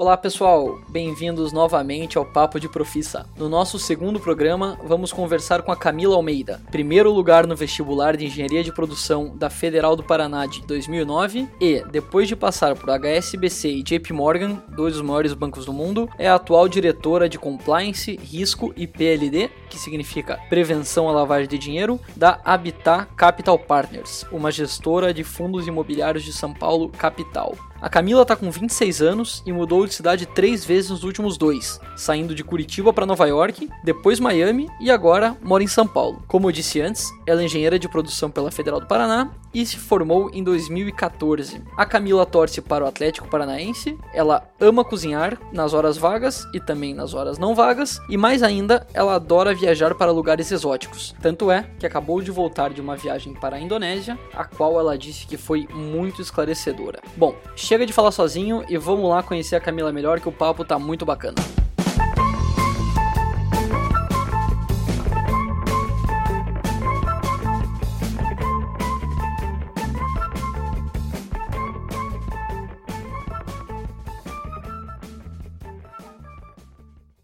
Olá pessoal, bem-vindos novamente ao Papo de Profissa. No nosso segundo programa, vamos conversar com a Camila Almeida, primeiro lugar no vestibular de Engenharia de Produção da Federal do Paraná de 2009 e, depois de passar por HSBC e JP Morgan, dois dos maiores bancos do mundo, é a atual diretora de Compliance, Risco e PLD, que significa Prevenção à Lavagem de Dinheiro, da Habitat Capital Partners, uma gestora de fundos imobiliários de São Paulo, capital. A Camila tá com 26 anos e mudou de cidade três vezes nos últimos dois, saindo de Curitiba para Nova York, depois Miami e agora mora em São Paulo. Como eu disse antes, ela é engenheira de produção pela Federal do Paraná e se formou em 2014. A Camila torce para o Atlético Paranaense, ela ama cozinhar nas horas vagas e também nas horas não vagas, e mais ainda, ela adora viajar para lugares exóticos. Tanto é que acabou de voltar de uma viagem para a Indonésia, a qual ela disse que foi muito esclarecedora. Bom, chega de falar sozinho e vamos lá conhecer a Camila melhor que o papo tá muito bacana.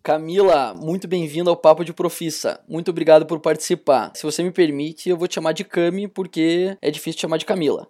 Camila, muito bem-vinda ao Papo de Profissa. Muito obrigado por participar. Se você me permite, eu vou te chamar de Cami, porque é difícil te chamar de Camila.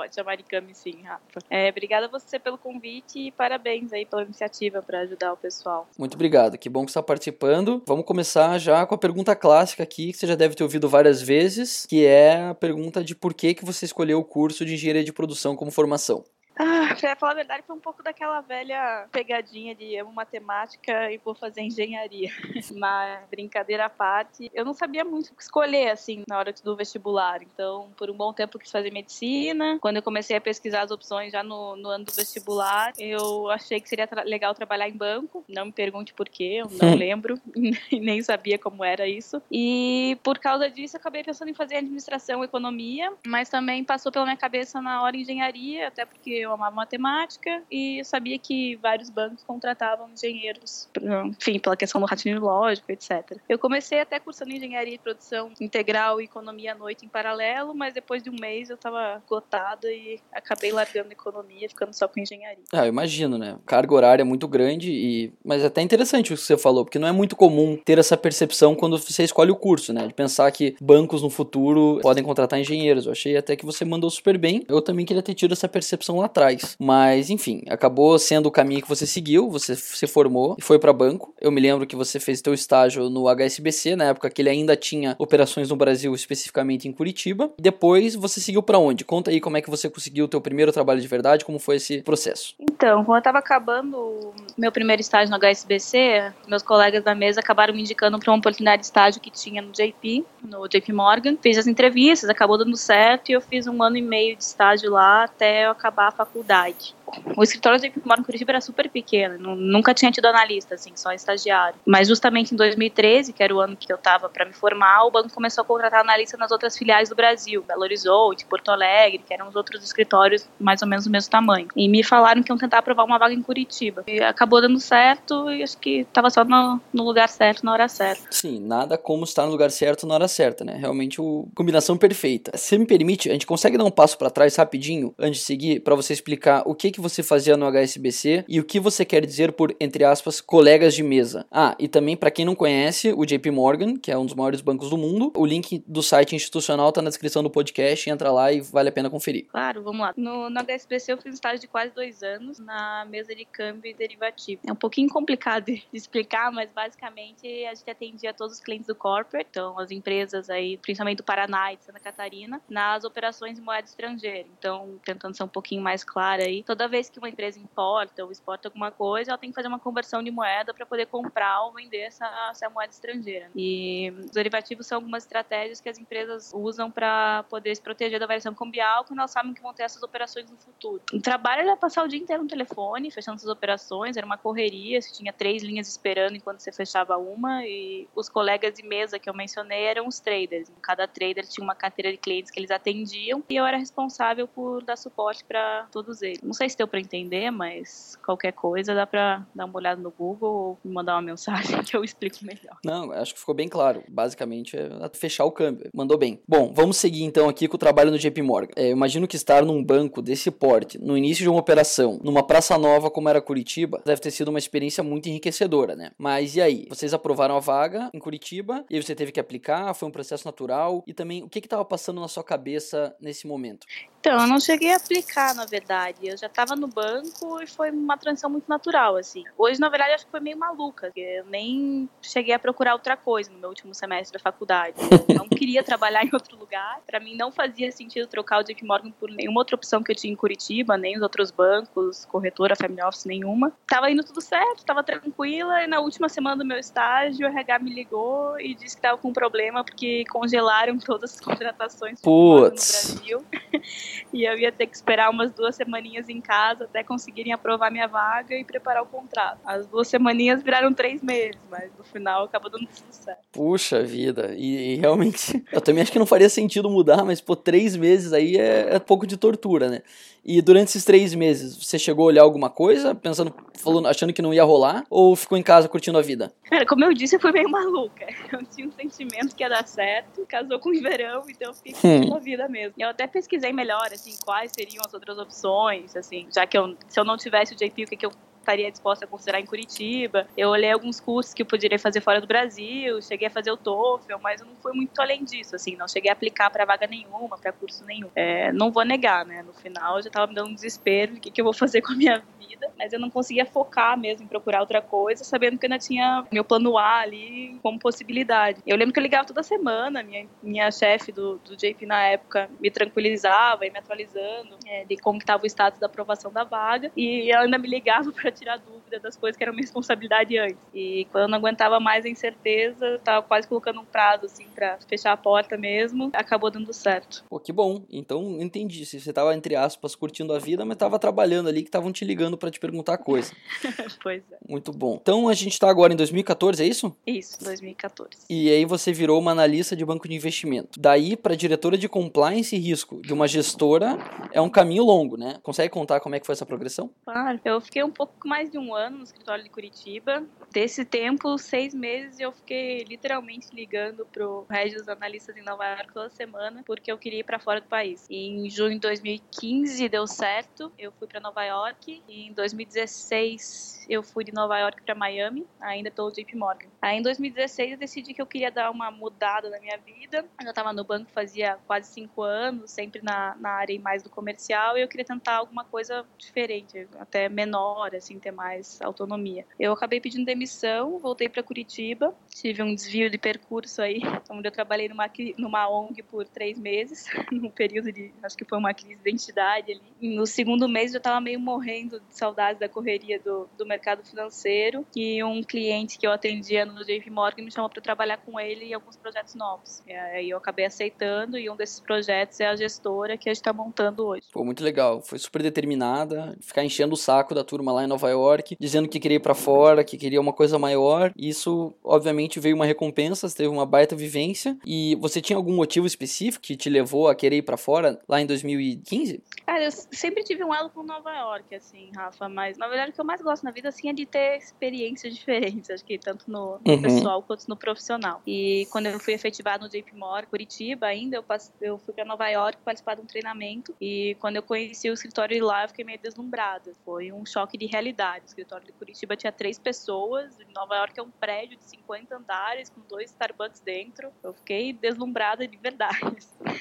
Pode chamar de Cami sim, Rafa. É, obrigada a você pelo convite e parabéns aí pela iniciativa para ajudar o pessoal. Muito obrigado, que bom que você está participando. Vamos começar já com a pergunta clássica aqui, que você já deve ter ouvido várias vezes, que é a pergunta de por que, que você escolheu o curso de Engenharia de Produção como formação. Ah, pra falar a verdade, foi um pouco daquela velha pegadinha de amo matemática e vou fazer engenharia. Mas, brincadeira à parte, eu não sabia muito o que escolher, assim, na hora do vestibular. Então, por um bom tempo eu quis fazer medicina. Quando eu comecei a pesquisar as opções já no, no ano do vestibular, eu achei que seria tra legal trabalhar em banco. Não me pergunte por quê, eu não lembro. e nem sabia como era isso. E, por causa disso, eu acabei pensando em fazer administração economia. Mas também passou pela minha cabeça na hora engenharia, até porque eu eu amava matemática e sabia que vários bancos contratavam engenheiros, enfim, pela questão do raciocínio lógico, etc. Eu comecei até cursando engenharia de produção integral e economia à noite em paralelo, mas depois de um mês eu estava esgotada e acabei largando economia, ficando só com engenharia. Ah, eu imagino, né? Carga horária é muito grande e mas é até interessante o que você falou, porque não é muito comum ter essa percepção quando você escolhe o curso, né? De pensar que bancos no futuro podem contratar engenheiros. Eu achei até que você mandou super bem. Eu também queria ter tido essa percepção lá atrás. Mas, enfim, acabou sendo o caminho que você seguiu, você se formou e foi para banco. Eu me lembro que você fez seu estágio no HSBC, na época que ele ainda tinha operações no Brasil, especificamente em Curitiba. Depois você seguiu para onde? Conta aí como é que você conseguiu o teu primeiro trabalho de verdade, como foi esse processo. Então, quando eu estava acabando meu primeiro estágio no HSBC, meus colegas da mesa acabaram me indicando para uma oportunidade de estágio que tinha no JP, no JP Morgan. Fiz as entrevistas, acabou dando certo e eu fiz um ano e meio de estágio lá até eu acabar faculdade o escritório de Moro em Curitiba era super pequeno, nunca tinha tido analista, assim, só estagiário. Mas justamente em 2013, que era o ano que eu estava para me formar, o banco começou a contratar analista nas outras filiais do Brasil, Belo Horizonte, Porto Alegre, que eram os outros escritórios mais ou menos do mesmo tamanho. E me falaram que iam tentar aprovar uma vaga em Curitiba. E acabou dando certo e acho que estava só no, no, lugar certo, na hora certa. Sim, nada como estar no lugar certo na hora certa, né? Realmente, o combinação perfeita. Se me permite, a gente consegue dar um passo para trás rapidinho antes de seguir para você explicar o que que que você fazia no HSBC e o que você quer dizer por, entre aspas, colegas de mesa. Ah, e também para quem não conhece, o JP Morgan, que é um dos maiores bancos do mundo, o link do site institucional tá na descrição do podcast, entra lá e vale a pena conferir. Claro, vamos lá. No, no HSBC eu fiz um estágio de quase dois anos na mesa de câmbio e derivativo. É um pouquinho complicado de explicar, mas basicamente a gente atendia todos os clientes do corporate, então as empresas aí, principalmente do Paraná e de Santa Catarina, nas operações em moeda estrangeira. Então, tentando ser um pouquinho mais clara aí, toda vez que uma empresa importa ou exporta alguma coisa, ela tem que fazer uma conversão de moeda para poder comprar ou vender essa, essa moeda estrangeira. E os derivativos são algumas estratégias que as empresas usam para poder se proteger da variação cambial quando elas sabem que vão ter essas operações no futuro. O trabalho era passar o dia inteiro no telefone, fechando essas operações, era uma correria, você tinha três linhas esperando enquanto você fechava uma e os colegas de mesa que eu mencionei eram os traders. Cada trader tinha uma carteira de clientes que eles atendiam e eu era responsável por dar suporte para todos eles. Não sei se deu para entender, mas qualquer coisa dá para dar uma olhada no Google ou me mandar uma mensagem que eu explico melhor. Não, acho que ficou bem claro. Basicamente é fechar o câmbio. Mandou bem. Bom, vamos seguir então aqui com o trabalho no JP Morgan. É, imagino que estar num banco desse porte, no início de uma operação, numa praça nova como era Curitiba, deve ter sido uma experiência muito enriquecedora, né? Mas e aí? Vocês aprovaram a vaga em Curitiba e você teve que aplicar? Foi um processo natural? E também, o que estava passando na sua cabeça nesse momento? Então, eu não cheguei a aplicar, na verdade. Eu já estava no banco e foi uma transição muito natural, assim. Hoje, na verdade, acho que foi meio maluca, porque eu nem cheguei a procurar outra coisa no meu último semestre da faculdade. Eu não queria trabalhar em outro lugar. Para mim, não fazia sentido trocar o JP Morgan por nenhuma outra opção que eu tinha em Curitiba, nem os outros bancos, corretora, family office, nenhuma. Tava indo tudo certo, tava tranquila, e na última semana do meu estágio, o RH me ligou e disse que tava com um problema porque congelaram todas as contratações no Brasil. e eu ia ter que esperar umas duas semaninhas em casa até conseguirem aprovar minha vaga e preparar o contrato. As duas semaninhas viraram três meses, mas no final acabou dando tudo certo. Puxa vida, e, e realmente, eu também acho que não faria sentido mudar, mas por três meses aí é, é pouco de tortura, né? E durante esses três meses, você chegou a olhar alguma coisa, pensando, falando, achando que não ia rolar, ou ficou em casa curtindo a vida? Cara, como eu disse, eu fui meio maluca. Eu tinha um sentimento que ia dar certo, casou com o verão, então eu fiquei curtindo hum. a vida mesmo. Eu até pesquisei melhor, assim, quais seriam as outras opções, assim, já que eu, se eu não tivesse o JP, o que, que eu estaria disposta a considerar em Curitiba. Eu olhei alguns cursos que eu poderia fazer fora do Brasil, cheguei a fazer o TOEFL, mas eu não fui muito além disso, assim, não cheguei a aplicar para vaga nenhuma, para curso nenhum. É, não vou negar, né? No final eu já estava me dando um desespero, o que, que eu vou fazer com a minha vida, mas eu não conseguia focar mesmo em procurar outra coisa, sabendo que ainda tinha meu plano A ali como possibilidade. Eu lembro que eu ligava toda semana, minha, minha chefe do, do JP na época me tranquilizava e me atualizando é, de como estava o status da aprovação da vaga, e ela ainda me ligava para tirar dúvida das coisas que eram minha responsabilidade antes. E quando eu não aguentava mais a incerteza, tava quase colocando um prazo assim para fechar a porta mesmo, acabou dando certo. Pô, que bom. Então entendi. Se você tava entre aspas curtindo a vida, mas tava trabalhando ali que estavam te ligando para te perguntar coisa. pois é. Muito bom. Então a gente tá agora em 2014, é isso? Isso, 2014. E aí você virou uma analista de banco de investimento. Daí para diretora de compliance e risco de uma gestora é um caminho longo, né? Consegue contar como é que foi essa progressão? Claro. Eu fiquei um pouco mais de um ano no escritório de Curitiba. Desse tempo, seis meses, eu fiquei literalmente ligando pro dos analistas em Nova York toda semana, porque eu queria ir para fora do país. E em junho de 2015 deu certo, eu fui para Nova York. E em 2016 eu fui de Nova York para Miami, ainda pelo JP Morgan. Aí em 2016 eu decidi que eu queria dar uma mudada na minha vida. Eu já estava no banco fazia quase cinco anos, sempre na, na área mais do comercial, e eu queria tentar alguma coisa diferente, até menor, assim, ter mais autonomia. Eu acabei pedindo demissão, voltei para Curitiba, tive um desvio de percurso aí, onde eu trabalhei numa, numa ONG por três meses, num período de, acho que foi uma crise de identidade ali. No segundo mês eu estava meio morrendo de saudades da correria do, do mercado financeiro e um cliente que eu atendia no JP Morgan me chamou para trabalhar com ele em alguns projetos novos. E aí eu acabei aceitando e um desses projetos é a gestora que a gente está montando hoje. Pô, muito legal. Foi super determinada, ficar enchendo o saco da turma lá em Nova York, dizendo que queria ir para fora, que queria uma coisa maior. Isso, obviamente, veio uma recompensa, você teve uma baita vivência. E você tinha algum motivo específico que te levou a querer ir para fora lá em 2015? Cara, eu sempre tive um elo com Nova York, assim, Rafa, mas na verdade o que eu mais gosto na vida, assim, é de ter experiências diferentes, acho que tanto no, no uhum. pessoal quanto no profissional. E quando eu fui efetivado no JP Morgan, Curitiba ainda, eu, passe, eu fui para Nova York participar de um treinamento e quando eu conheci o escritório lá, eu fiquei meio deslumbrada. Foi um choque de realidade. O escritório de Curitiba tinha três pessoas, em Nova York é um prédio de 50 andares com dois Starbucks dentro. Eu fiquei deslumbrada de verdade.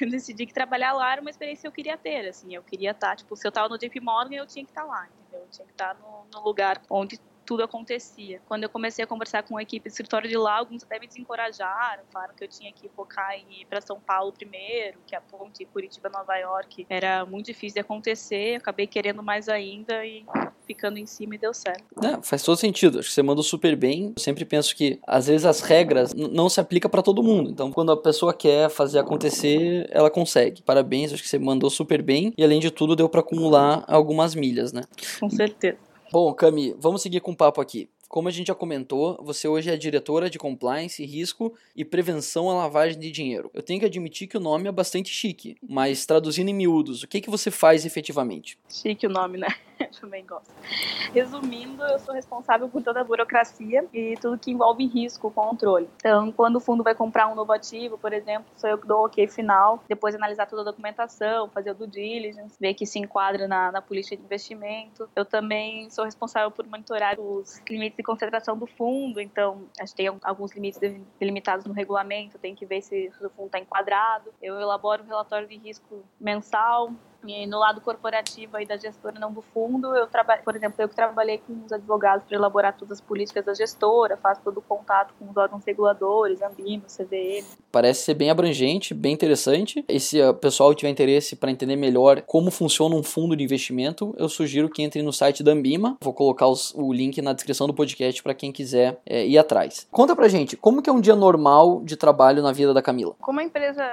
Eu decidi que trabalhar lá era uma experiência que eu queria ter, assim, eu queria estar, tipo, se eu tava no JP Morgan, eu tinha que estar lá, entendeu? Eu tinha que estar no, no lugar onde tudo acontecia. Quando eu comecei a conversar com a equipe do escritório de lá, alguns até me desencorajaram, falaram que eu tinha que focar em ir para São Paulo primeiro, que a ponte Curitiba-Nova York era muito difícil de acontecer. acabei querendo mais ainda e ficando em cima e deu certo. É, faz todo sentido. Acho que você mandou super bem. Eu sempre penso que às vezes as regras não se aplicam para todo mundo. Então, quando a pessoa quer fazer acontecer, ela consegue. Parabéns, acho que você mandou super bem e além de tudo deu para acumular algumas milhas, né? Com certeza. Bom, Cami, vamos seguir com o papo aqui. Como a gente já comentou, você hoje é diretora de compliance, risco e prevenção à lavagem de dinheiro. Eu tenho que admitir que o nome é bastante chique, mas traduzindo em miúdos, o que, que você faz efetivamente? Chique o nome, né? também gosto. Resumindo, eu sou responsável por toda a burocracia e tudo que envolve risco, controle. Então, quando o fundo vai comprar um novo ativo, por exemplo, sou eu que dou o ok final, depois analisar toda a documentação, fazer o due diligence, ver que se enquadra na, na política de investimento. Eu também sou responsável por monitorar os limites de concentração do fundo, então a gente tem alguns limites delimitados no regulamento, tem que ver se o fundo está enquadrado. Eu elaboro um relatório de risco mensal, e no lado corporativo aí da gestora, não do fundo, eu trabalho, por exemplo, eu que trabalhei com os advogados para elaborar todas as políticas da gestora, faço todo o contato com os órgãos reguladores, Ambima, CVM. Parece ser bem abrangente, bem interessante. E se o pessoal tiver interesse para entender melhor como funciona um fundo de investimento, eu sugiro que entre no site da Ambima. Vou colocar os, o link na descrição do podcast para quem quiser é, ir atrás. Conta pra gente, como que é um dia normal de trabalho na vida da Camila? Como a empresa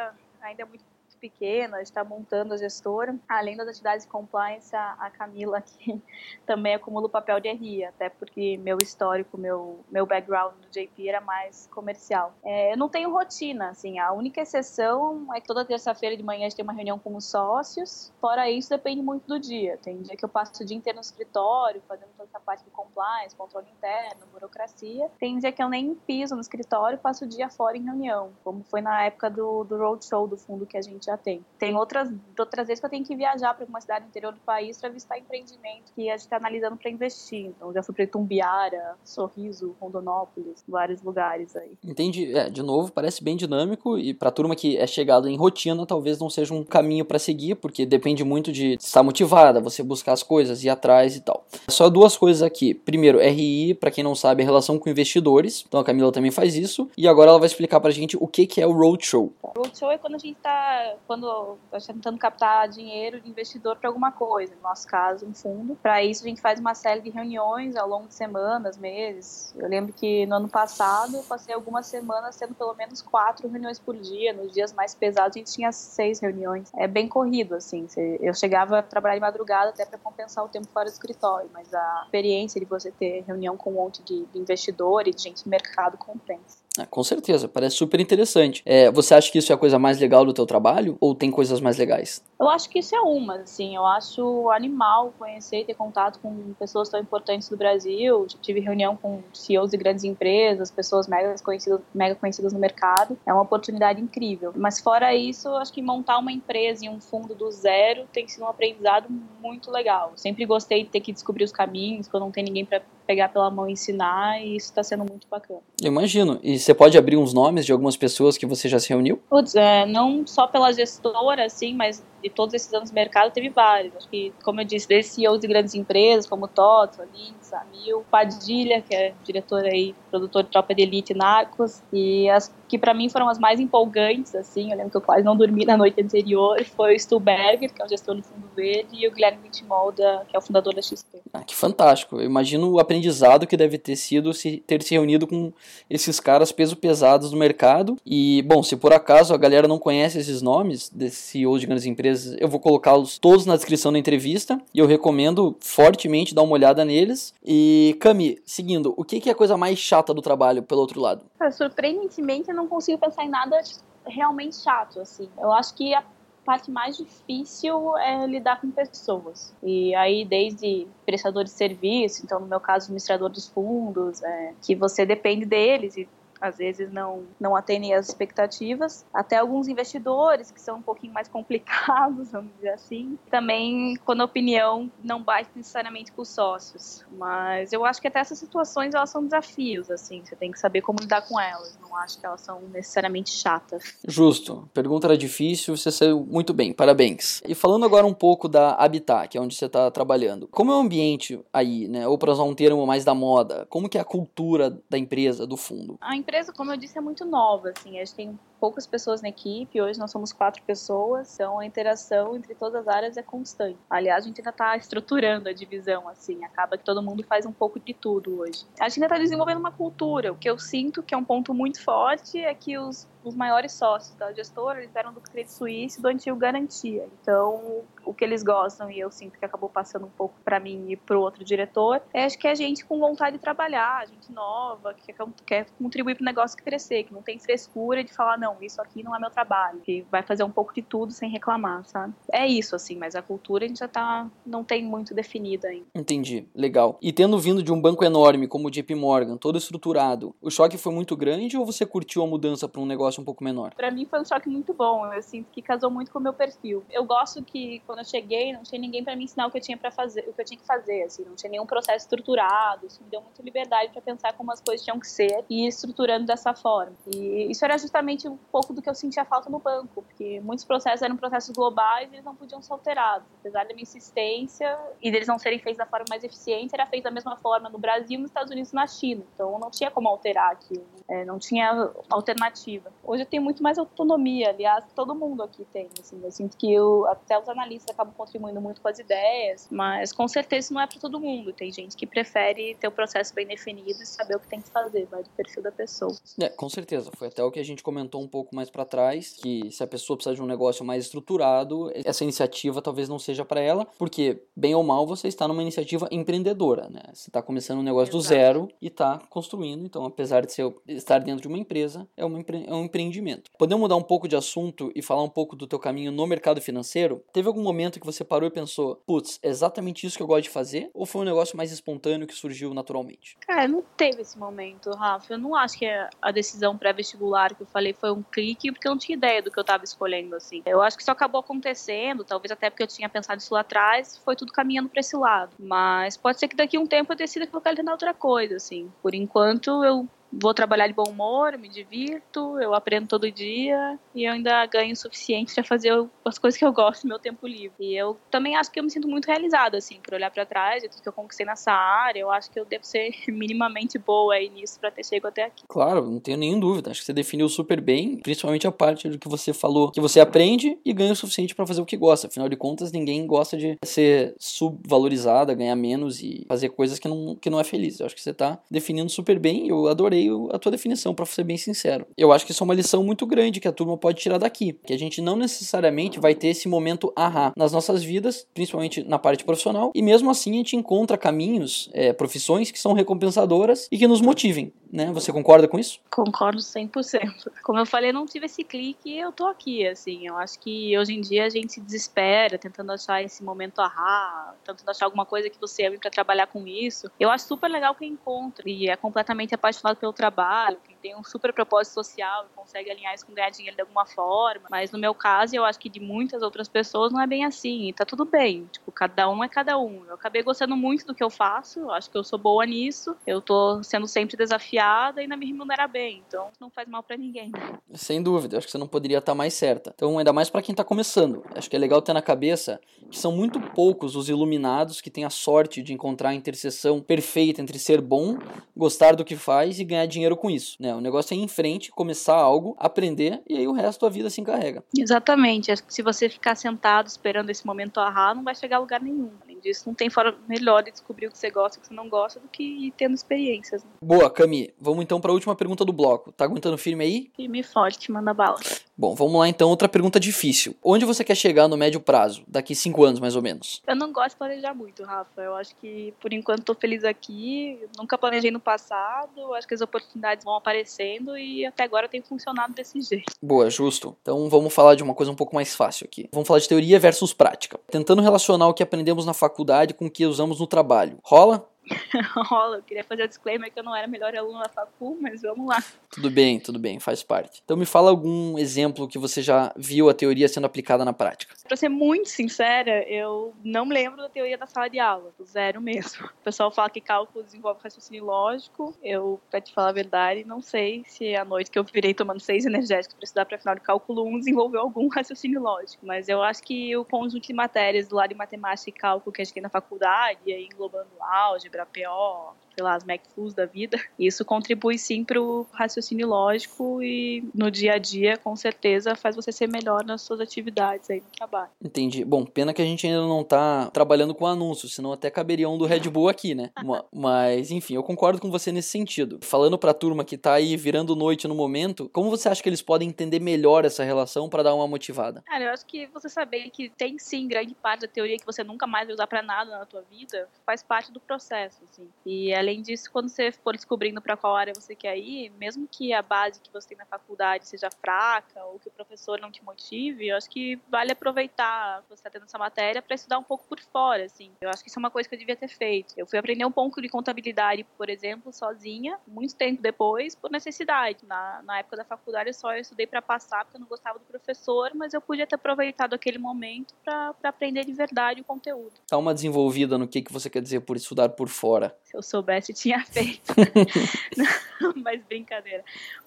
ainda é muito pequena, está montando a gestora. Além das atividades de compliance, a, Camila aqui também acumula o papel de RI, até porque meu histórico, meu, meu background no JP era mais comercial. É, eu não tenho rotina, assim, a única exceção é que toda terça-feira de manhã a gente tem uma reunião com os sócios, fora isso depende muito do dia. Tem dia que eu passo o dia inteiro no escritório, fazendo toda essa parte de compliance, controle interno, burocracia. Tem dia que eu nem piso no escritório, passo o dia fora em reunião, como foi na época do, do roadshow do fundo que a gente já tem. Tem outras, outras vezes que eu tenho que viajar para uma cidade do interior do país para visitar empreendimento que a gente está analisando para investir. Então, já fui para Itumbiara, Sorriso, Rondonópolis, vários lugares aí. Entendi. É, de novo, parece bem dinâmico e para turma que é chegada em rotina, talvez não seja um caminho para seguir, porque depende muito de estar motivada, você buscar as coisas, ir atrás e tal. Só duas coisas aqui. Primeiro, RI, para quem não sabe, é relação com investidores. Então a Camila também faz isso. E agora ela vai explicar pra gente o que, que é o Roadshow. Roadshow é quando a gente está quando está tentando captar dinheiro de investidor para alguma coisa, no nosso caso, um fundo. Para isso, a gente faz uma série de reuniões ao longo de semanas, meses. Eu lembro que no ano passado eu passei algumas semanas tendo pelo menos quatro reuniões por dia. Nos dias mais pesados, a gente tinha seis reuniões. É bem corrido, assim. Eu chegava a trabalhar de madrugada até para compensar o tempo fora do escritório, mas a experiência de você ter reunião com um monte de investidor e de gente do mercado compensa. É, com certeza, parece super interessante. É, você acha que isso é a coisa mais legal do teu trabalho ou tem coisas mais legais? Eu acho que isso é uma, assim, eu acho animal conhecer e ter contato com pessoas tão importantes do Brasil. Tive reunião com CEOs de grandes empresas, pessoas mega conhecidas, mega conhecidas no mercado. É uma oportunidade incrível. Mas fora isso, eu acho que montar uma empresa em um fundo do zero tem sido um aprendizado muito legal. sempre gostei de ter que descobrir os caminhos, quando não tem ninguém para pegar pela mão e ensinar, e isso está sendo muito bacana. Eu imagino. E você pode abrir uns nomes de algumas pessoas que você já se reuniu? Putz, é, não só pela gestora, assim, mas de todos esses anos no mercado, teve vários. Acho que, como eu disse, desde CEOs de grandes empresas, como Toto, Lins, Amil, Padilha, que é diretor aí, produtor de Tropa de Elite, Narcos, e as que para mim foram as mais empolgantes, assim, eu lembro que eu quase não dormi na noite anterior, foi o Stuberger, que é o gestor do Fundo Verde, e o Guilherme Vittimolda, que é o fundador da XP. Ah, que fantástico. Eu imagino o aprendizado que deve ter sido se, ter se reunido com esses caras peso pesados do mercado, e, bom, se por acaso a galera não conhece esses nomes, desses CEOs de grandes empresas, eu vou colocá-los todos na descrição da entrevista e eu recomendo fortemente dar uma olhada neles. E Cami, seguindo, o que é a coisa mais chata do trabalho pelo outro lado? Surpreendentemente, eu não consigo pensar em nada realmente chato, assim. Eu acho que a parte mais difícil é lidar com pessoas. E aí, desde prestador de serviço, então, no meu caso, administrador dos fundos, é, que você depende deles e às vezes não, não atendem às expectativas. Até alguns investidores que são um pouquinho mais complicados, vamos dizer assim. Também quando a opinião não bate necessariamente com os sócios. Mas eu acho que até essas situações elas são desafios, assim. Você tem que saber como lidar com elas. Não acho que elas são necessariamente chatas. Justo. Pergunta era difícil, você saiu muito bem. Parabéns. E falando agora um pouco da Habitat, que é onde você está trabalhando. Como é o ambiente aí, né? Ou para usar um termo mais da moda, como que é a cultura da empresa, do fundo? A empresa, como eu disse, é muito nova, assim, a gente tem poucas pessoas na equipe, hoje nós somos quatro pessoas, então a interação entre todas as áreas é constante. Aliás, a gente ainda está estruturando a divisão, assim, acaba que todo mundo faz um pouco de tudo hoje. A gente ainda está desenvolvendo uma cultura, o que eu sinto que é um ponto muito forte é que os, os maiores sócios da gestora, eles eram do Credit Suisse do antigo Garantia, então o que eles gostam, e eu sinto que acabou passando um pouco para mim e para o outro diretor, é acho que é a gente com vontade de trabalhar, gente nova, que quer contribuir para o negócio crescer, que não tem frescura de falar, não, não, isso aqui não é meu trabalho. Que vai fazer um pouco de tudo sem reclamar, sabe? É isso, assim, mas a cultura a gente já tá, não tem muito definida ainda. Entendi, legal. E tendo vindo de um banco enorme como o JP Morgan, todo estruturado, o choque foi muito grande ou você curtiu a mudança para um negócio um pouco menor? Para mim foi um choque muito bom, eu sinto que casou muito com o meu perfil. Eu gosto que quando eu cheguei, não tinha ninguém para me ensinar o que eu tinha para fazer, o que eu tinha que fazer, assim, não tinha nenhum processo estruturado, isso me deu muita liberdade para pensar como as coisas tinham que ser e ir estruturando dessa forma. E isso era justamente um pouco do que eu sentia falta no banco, porque muitos processos eram processos globais e eles não podiam ser alterados. Apesar da minha insistência e deles não serem feitos da forma mais eficiente, era feito da mesma forma no Brasil, nos Estados Unidos e na China. Então não tinha como alterar aquilo, é, não tinha alternativa. Hoje eu tenho muito mais autonomia, aliás, todo mundo aqui tem. Assim, eu sinto que eu, até os analistas acabam contribuindo muito com as ideias, mas com certeza não é para todo mundo. Tem gente que prefere ter o processo bem definido e saber o que tem que fazer, vai do perfil da pessoa. É, com certeza. Foi até o que a gente comentou um pouco mais para trás, que se a pessoa precisa de um negócio mais estruturado, essa iniciativa talvez não seja para ela, porque bem ou mal você está numa iniciativa empreendedora, né? Você está começando um negócio Exato. do zero e está construindo, então apesar de ser, estar dentro de uma empresa, é, uma, é um empreendimento. Podemos mudar um pouco de assunto e falar um pouco do teu caminho no mercado financeiro? Teve algum momento que você parou e pensou, putz, é exatamente isso que eu gosto de fazer? Ou foi um negócio mais espontâneo que surgiu naturalmente? Cara, não teve esse momento, Rafa. Eu não acho que a decisão pré-vestibular que eu falei foi um clique, porque eu não tinha ideia do que eu estava escolhendo, assim. Eu acho que isso acabou acontecendo, talvez até porque eu tinha pensado isso lá atrás, foi tudo caminhando para esse lado. Mas pode ser que daqui a um tempo eu decida que eu quero tentar outra coisa, assim. Por enquanto, eu vou trabalhar de bom humor, me divirto, eu aprendo todo dia e eu ainda ganho o suficiente para fazer as coisas que eu gosto no meu tempo livre. E eu também acho que eu me sinto muito realizada, assim, por olhar para trás e tudo que eu conquistei nessa área. Eu acho que eu devo ser minimamente boa aí nisso para ter chegado até aqui. Claro, não tenho nenhuma dúvida. Acho que você definiu super bem, principalmente a parte do que você falou, que você aprende e ganha o suficiente para fazer o que gosta. Afinal de contas, ninguém gosta de ser subvalorizada, ganhar menos e fazer coisas que não, que não é feliz. Eu acho que você tá definindo super bem. Eu adorei a tua definição, para ser bem sincero. Eu acho que isso é uma lição muito grande que a turma pode tirar daqui, que a gente não necessariamente vai ter esse momento ahá nas nossas vidas, principalmente na parte profissional, e mesmo assim a gente encontra caminhos, é, profissões que são recompensadoras e que nos motivem, né? Você concorda com isso? Concordo 100%. Como eu falei, eu não tive esse clique e eu tô aqui, assim, eu acho que hoje em dia a gente se desespera tentando achar esse momento ahá, tentando achar alguma coisa que você ama para trabalhar com isso. Eu acho super legal quem encontra e é completamente apaixonado pelo trabalho, quem tem um super propósito social e consegue alinhar isso com ganhar dinheiro de alguma forma. Mas no meu caso, eu acho que de muitas outras pessoas não é bem assim. E tá tudo bem. Tipo, cada um é cada um. Eu acabei gostando muito do que eu faço, eu acho que eu sou boa nisso. Eu tô sendo sempre desafiada e ainda me remunera bem. Então não faz mal para ninguém. Sem dúvida, acho que você não poderia estar mais certa. Então, ainda mais para quem tá começando. Acho que é legal ter na cabeça que são muito poucos os iluminados que têm a sorte de encontrar a interseção perfeita entre ser bom, gostar do que faz e ganhar ganhar dinheiro com isso, né? O negócio é ir em frente, começar algo, aprender e aí o resto da vida se encarrega. Exatamente. Acho que se você ficar sentado esperando esse momento arrar, não vai chegar a lugar nenhum. Disso, não tem forma melhor de descobrir o que você gosta e o que você não gosta do que ir tendo experiências. Né? Boa, Cami. Vamos então para a última pergunta do bloco. Tá aguentando firme aí? Firme e forte, manda bala. Bom, vamos lá então, outra pergunta difícil. Onde você quer chegar no médio prazo? Daqui cinco anos, mais ou menos? Eu não gosto de planejar muito, Rafa. Eu acho que, por enquanto, tô feliz aqui. nunca planejei no passado. Acho que as oportunidades vão aparecendo e até agora tem funcionado desse jeito. Boa, justo. Então vamos falar de uma coisa um pouco mais fácil aqui. Vamos falar de teoria versus prática. Tentando relacionar o que aprendemos na faculdade com o que usamos no trabalho. Rola? rola. Eu queria fazer o disclaimer que eu não era a melhor aluna da facu, mas vamos lá. Tudo bem, tudo bem, faz parte. Então me fala algum exemplo que você já viu a teoria sendo aplicada na prática. Pra ser muito sincera, eu não me lembro da teoria da sala de aula, do zero mesmo. O pessoal fala que cálculo desenvolve raciocínio lógico. Eu, pra te falar a verdade, não sei se a noite que eu virei tomando seis energéticos pra estudar pra final de cálculo 1 desenvolveu algum raciocínio lógico. Mas eu acho que o conjunto de matérias do lado de matemática e cálculo que a gente tem na faculdade, aí englobando álgebra, proprio sei lá, as MacFus da vida. Isso contribui sim para o raciocínio lógico e no dia a dia, com certeza, faz você ser melhor nas suas atividades aí no trabalho. Entendi. Bom, pena que a gente ainda não está trabalhando com anúncios, senão até caberia um do Red Bull aqui, né? Mas, enfim, eu concordo com você nesse sentido. Falando para a turma que está aí virando noite no momento, como você acha que eles podem entender melhor essa relação para dar uma motivada? Cara, eu acho que você saber que tem sim grande parte da teoria que você nunca mais vai usar para nada na tua vida, faz parte do processo, assim. E é Além disso, quando você for descobrindo para qual área você quer ir, mesmo que a base que você tem na faculdade seja fraca ou que o professor não te motive, eu acho que vale aproveitar que você está tendo essa matéria para estudar um pouco por fora, assim. Eu acho que isso é uma coisa que eu devia ter feito. Eu fui aprender um pouco de contabilidade, por exemplo, sozinha, muito tempo depois, por necessidade. Na, na época da faculdade, eu só eu estudei para passar, porque eu não gostava do professor, mas eu podia ter aproveitado aquele momento para aprender de verdade o conteúdo. Dá uma desenvolvida no que, que você quer dizer por estudar por fora. Se eu soubesse, tinha feito. mas brincadeira.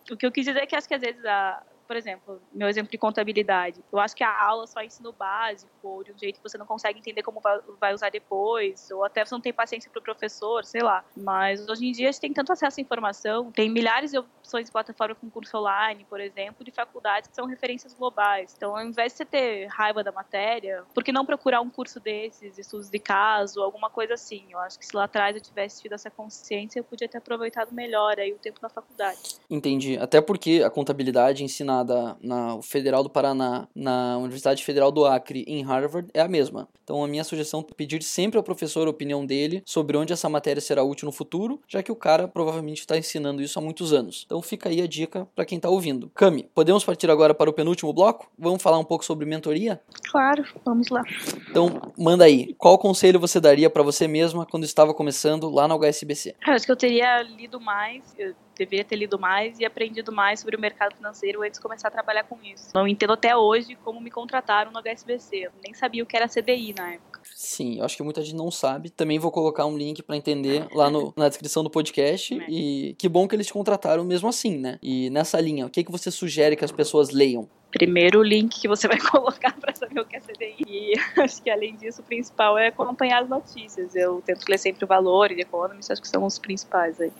O que eu quis dizer é que acho que às vezes a por exemplo, meu exemplo de contabilidade. Eu acho que a aula só ensina o básico, ou de um jeito que você não consegue entender como vai usar depois, ou até você não tem paciência para o professor, sei lá. Mas hoje em dia a gente tem tanto acesso à informação, tem milhares de opções de plataforma com curso online, por exemplo, de faculdades que são referências globais. Então, ao invés de você ter raiva da matéria, por que não procurar um curso desses, estudos de caso, alguma coisa assim? Eu acho que se lá atrás eu tivesse tido essa consciência, eu podia ter aproveitado melhor aí o tempo na faculdade. Entendi. Até porque a contabilidade ensina ensinada na Federal do Paraná, na Universidade Federal do Acre, em Harvard, é a mesma. Então a minha sugestão é pedir sempre ao professor a opinião dele sobre onde essa matéria será útil no futuro, já que o cara provavelmente está ensinando isso há muitos anos. Então fica aí a dica para quem está ouvindo. Cami, podemos partir agora para o penúltimo bloco? Vamos falar um pouco sobre mentoria? Claro, vamos lá. Então manda aí. Qual conselho você daria para você mesma quando estava começando lá na HSBC? Acho que eu teria lido mais. Eu deveria ter lido mais e aprendido mais sobre o mercado financeiro antes de começar a trabalhar com isso. Não entendo até hoje como me contrataram no HSBC. Eu nem sabia o que era CDI na época. Sim, eu acho que muita gente não sabe. Também vou colocar um link para entender lá no, na descrição do podcast. É. E que bom que eles te contrataram mesmo assim, né? E nessa linha, o que, que você sugere que as pessoas leiam? Primeiro link que você vai colocar para saber o que é CDI. E acho que além disso, o principal é acompanhar as notícias. Eu tento ler sempre o Valor e The Economist, acho que são os principais aí.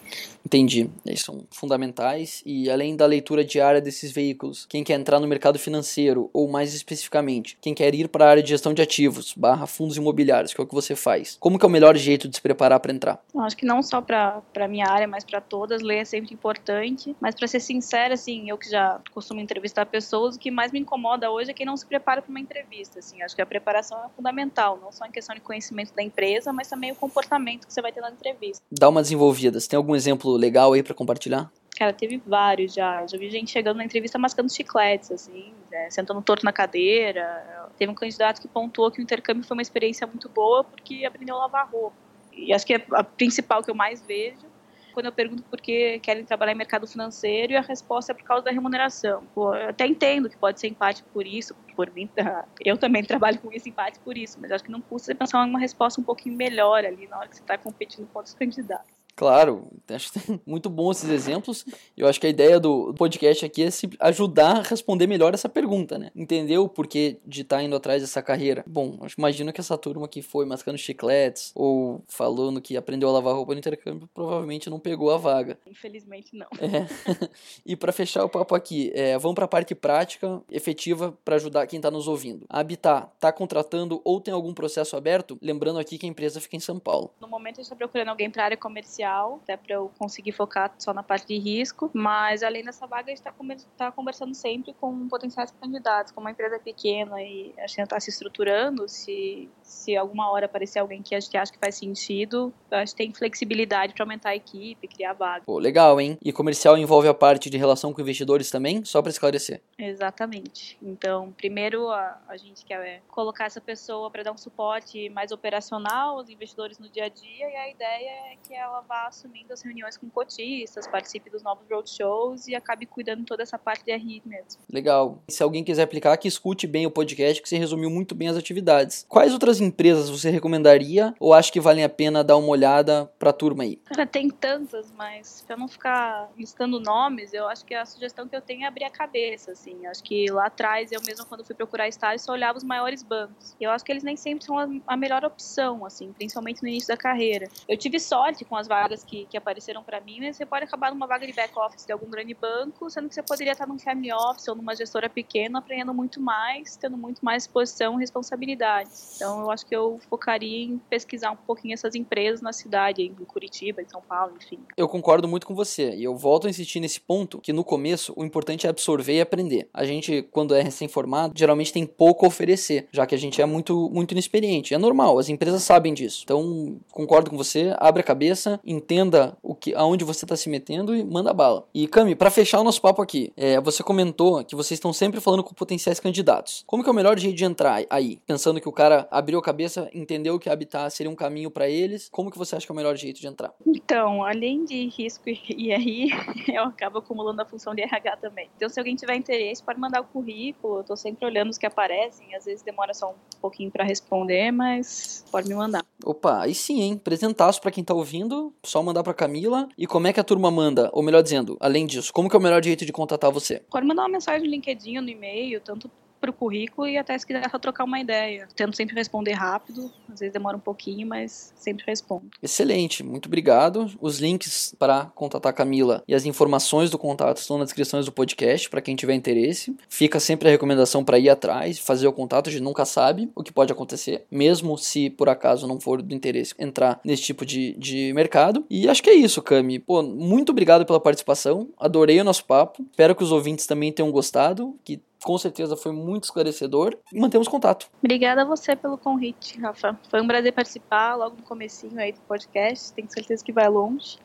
Entendi. Eles são fundamentais. E além da leitura diária desses veículos, quem quer entrar no mercado financeiro, ou mais especificamente, quem quer ir para a área de gestão de ativos, barra fundos imobiliários, que é o que você faz, como que é o melhor jeito de se preparar para entrar? Acho que não só para a minha área, mas para todas, ler é sempre importante. Mas para ser sincera, assim, eu que já costumo entrevistar pessoas, o que mais me incomoda hoje é quem não se prepara para uma entrevista. Assim, acho que a preparação é fundamental, não só em questão de conhecimento da empresa, mas também o comportamento que você vai ter na entrevista. Dá uma desenvolvida. Você tem algum exemplo legal aí para compartilhar? Cara, teve vários já. Já vi gente chegando na entrevista mascando chicletes, assim, né, sentando torto na cadeira. Teve um candidato que pontuou que o intercâmbio foi uma experiência muito boa porque aprendeu a lavar roupa. E acho que é a principal que eu mais vejo quando eu pergunto por que querem trabalhar em mercado financeiro e a resposta é por causa da remuneração. Pô, eu até entendo que pode ser empate por isso, por mim, eu também trabalho com esse empate por isso, mas acho que não custa você pensar em uma resposta um pouquinho melhor ali na hora que você está competindo com outros candidatos. Claro, acho muito bom esses exemplos. Eu acho que a ideia do podcast aqui é se ajudar a responder melhor essa pergunta, né? Entender o porquê de estar tá indo atrás dessa carreira. Bom, imagino que essa turma que foi mascando chicletes ou falando que aprendeu a lavar roupa no intercâmbio provavelmente não pegou a vaga. Infelizmente não. É. e para fechar o papo aqui, é, vamos para a parte prática, efetiva, para ajudar quem está nos ouvindo. A Habitat está contratando ou tem algum processo aberto? Lembrando aqui que a empresa fica em São Paulo. No momento a gente está procurando alguém para área comercial comercial, até para eu conseguir focar só na parte de risco. Mas além dessa vaga, a gente está tá conversando sempre com potenciais candidatos. Como uma empresa pequena e a gente está se estruturando, se, se alguma hora aparecer alguém que a gente acha que faz sentido, a gente tem flexibilidade para aumentar a equipe, criar vaga. Pô, legal, hein? E comercial envolve a parte de relação com investidores também? Só para esclarecer. Exatamente. Então, primeiro a, a gente quer colocar essa pessoa para dar um suporte mais operacional aos investidores no dia a dia e a ideia é que ela vá assumindo as reuniões com cotistas, participe dos novos roadshows e acabe cuidando toda essa parte de RI mesmo. Legal. Se alguém quiser aplicar, que escute bem o podcast, que você resumiu muito bem as atividades. Quais outras empresas você recomendaria ou acha que valem a pena dar uma olhada para a turma aí? Cara, tem tantas, mas para não ficar listando nomes, eu acho que a sugestão que eu tenho é abrir a cabeça, assim. Acho que lá atrás, eu mesmo quando fui procurar estágio, só olhava os maiores bancos. E eu acho que eles nem sempre são a melhor opção, assim, principalmente no início da carreira. Eu tive sorte com as vagas vagas que, que apareceram para mim, mas você pode acabar numa vaga de back-office de algum grande banco, sendo que você poderia estar num family office ou numa gestora pequena, aprendendo muito mais, tendo muito mais exposição e responsabilidade. Então, eu acho que eu focaria em pesquisar um pouquinho essas empresas na cidade, em Curitiba, em São Paulo, enfim. Eu concordo muito com você, e eu volto a insistir nesse ponto, que no começo o importante é absorver e aprender. A gente, quando é recém-formado, geralmente tem pouco a oferecer, já que a gente é muito, muito inexperiente. É normal, as empresas sabem disso. Então, concordo com você, abre a cabeça, entenda o que, aonde você está se metendo e manda bala. E Cami, para fechar o nosso papo aqui, é, você comentou que vocês estão sempre falando com potenciais candidatos. Como que é o melhor jeito de entrar aí? Pensando que o cara abriu a cabeça, entendeu que habitar seria um caminho para eles, como que você acha que é o melhor jeito de entrar? Então, além de risco e IRI, eu acabo acumulando a função de RH também. Então, se alguém tiver interesse, pode mandar o currículo. Eu tô sempre olhando os que aparecem, às vezes demora só um pouquinho para responder, mas pode me mandar. Opa, aí sim, hein? Presentaço para quem tá ouvindo, só mandar para Camila. E como é que a turma manda? Ou melhor dizendo, além disso, como que é o melhor jeito de contatar você? Pode mandar uma mensagem no LinkedIn no e-mail, tanto para o currículo e até se quiser só trocar uma ideia. Tento sempre responder rápido, às vezes demora um pouquinho, mas sempre respondo. Excelente, muito obrigado. Os links para contatar a Camila e as informações do contato estão nas descrições do podcast para quem tiver interesse. Fica sempre a recomendação para ir atrás, fazer o contato, a gente nunca sabe o que pode acontecer, mesmo se por acaso não for do interesse entrar nesse tipo de, de mercado. E acho que é isso, Cami. Pô, muito obrigado pela participação, adorei o nosso papo. Espero que os ouvintes também tenham gostado, que com certeza foi muito esclarecedor e mantemos contato. Obrigada a você pelo convite, Rafa. Foi um prazer participar logo no comecinho aí do podcast, tenho certeza que vai longe.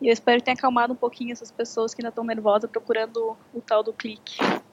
E eu espero que tenha acalmado um pouquinho essas pessoas que ainda estão nervosas procurando o tal do clique.